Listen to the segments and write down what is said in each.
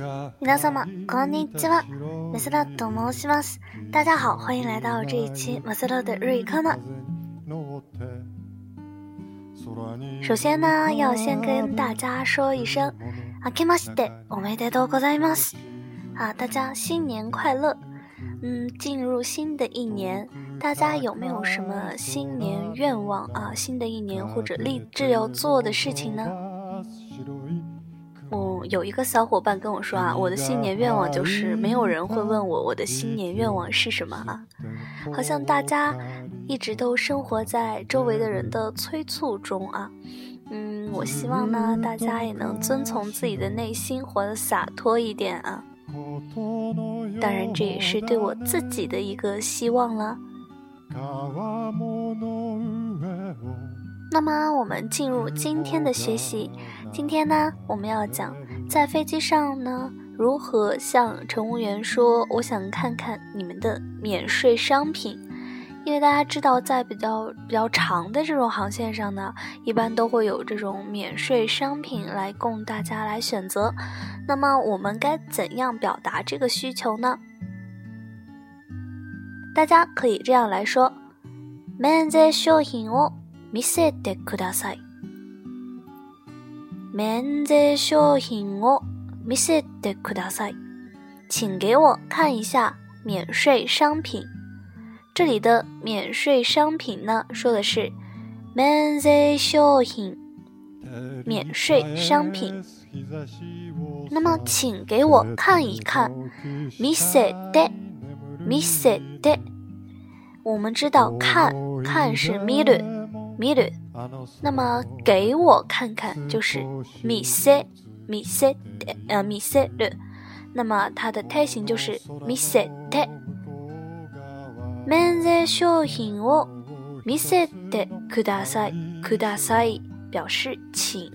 大家好，欢迎来到这一期马斯勒的日语课呢。首先呢，要先跟大家说一声，おめでとうございます！啊，大家新年快乐！嗯，进入新的一年，大家有没有什么新年愿望啊？新的一年或者立志要做的事情呢？有一个小伙伴跟我说啊，我的新年愿望就是没有人会问我我的新年愿望是什么啊，好像大家一直都生活在周围的人的催促中啊，嗯，我希望呢大家也能遵从自己的内心，活得洒脱一点啊，当然这也是对我自己的一个希望了。那么我们进入今天的学习，今天呢我们要讲。在飞机上呢，如何向乘务员说我想看看你们的免税商品？因为大家知道，在比较比较长的这种航线上呢，一般都会有这种免税商品来供大家来选择。那么我们该怎样表达这个需求呢？大家可以这样来说：「免税商品を見せてください」。免税商品を m i s く de k u d s i 请给我看一下免税商品。这里的免税商品呢，说的是免税商品。那么，请给我看一看，miss d e m i s de。我们知道，看，看是 mi lu，mi l 那么给我看看，就是みせ、みせ、呃、みせ的，那么它的泰形就是みせて。免税商品を見せてください、ください表示请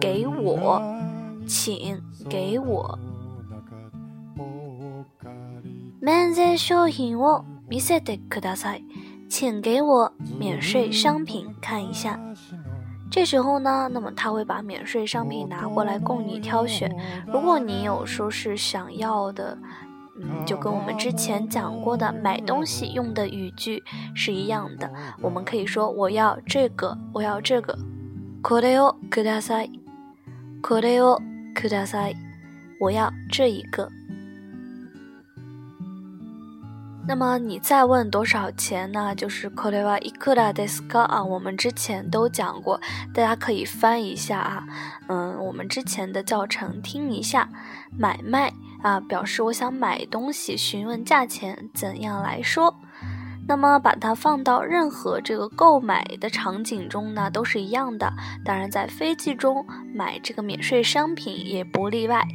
给我，请给我免税商品を見せてください。请给我免税商品看一下。这时候呢，那么他会把免税商品拿过来供你挑选。如果你有说是想要的，嗯，就跟我们之前讲过的买东西用的语句是一样的。我们可以说我要这个，我要这个。Kodeo kudasai，kodeo k u d a s i 我要这一个。那么你再问多少钱呢？就是 Korewa i k u r a d e s k 啊，我们之前都讲过，大家可以翻一下啊，嗯，我们之前的教程听一下。买卖啊，表示我想买东西，询问价钱怎样来说。那么把它放到任何这个购买的场景中呢，都是一样的。当然，在飞机中买这个免税商品也不例外。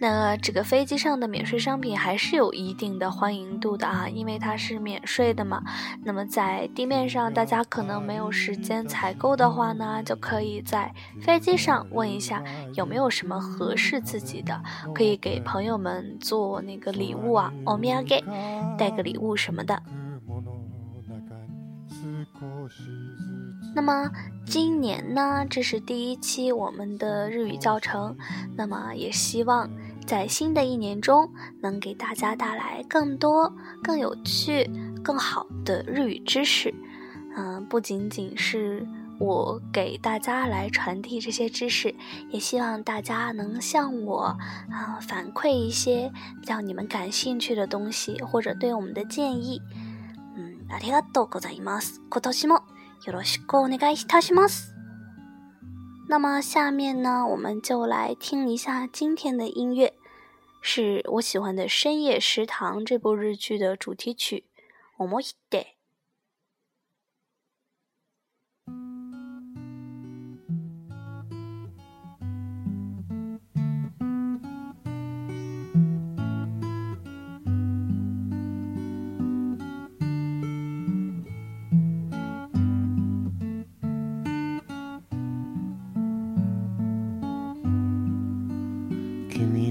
那这个飞机上的免税商品还是有一定的欢迎度的啊，因为它是免税的嘛。那么在地面上，大家可能没有时间采购的话呢，就可以在飞机上问一下有没有什么合适自己的，可以给朋友们做那个礼物啊，omiyage，带个礼物什么的。那么今年呢，这是第一期我们的日语教程，那么也希望。在新的一年中，能给大家带来更多、更有趣、更好的日语知识。嗯，不仅仅是我给大家来传递这些知识，也希望大家能向我啊反馈一些让你们感兴趣的东西，或者对我们的建议。嗯，ありがとうございます。今年もよろしくお願いいたします。那么下面呢，我们就来听一下今天的音乐。是我喜欢的《深夜食堂》这部日剧的主题曲，《o m o i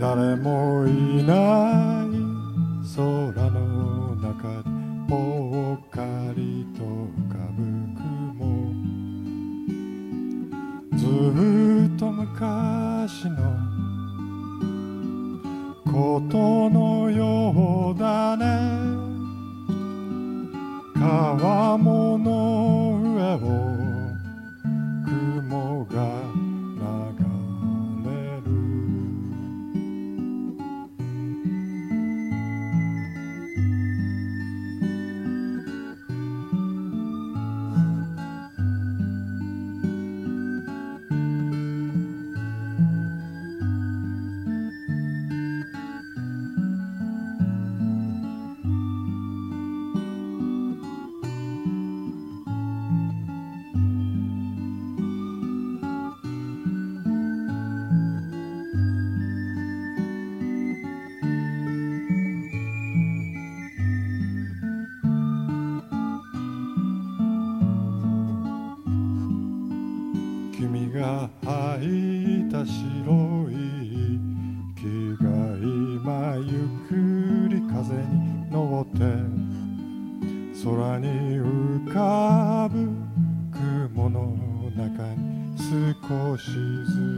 誰もいないいた白い木が今ゆっくり風に乗って空に浮かぶ雲の中に少しずつ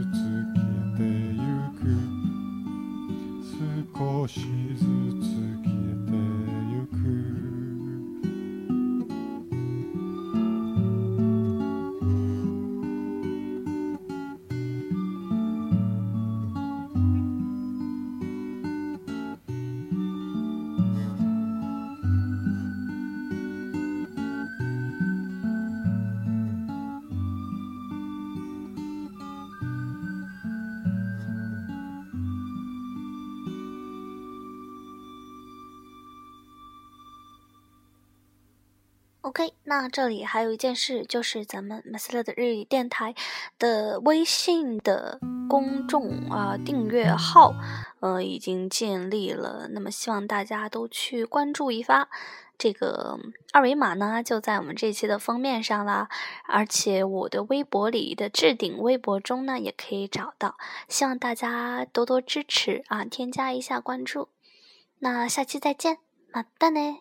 OK，那这里还有一件事，就是咱们马斯勒的日语电台的微信的公众啊订阅号，呃，已经建立了。那么，希望大家都去关注一发。这个二维码呢，就在我们这期的封面上啦。而且我的微博里的置顶微博中呢，也可以找到。希望大家多多支持啊，添加一下关注。那下期再见，马蛋呢？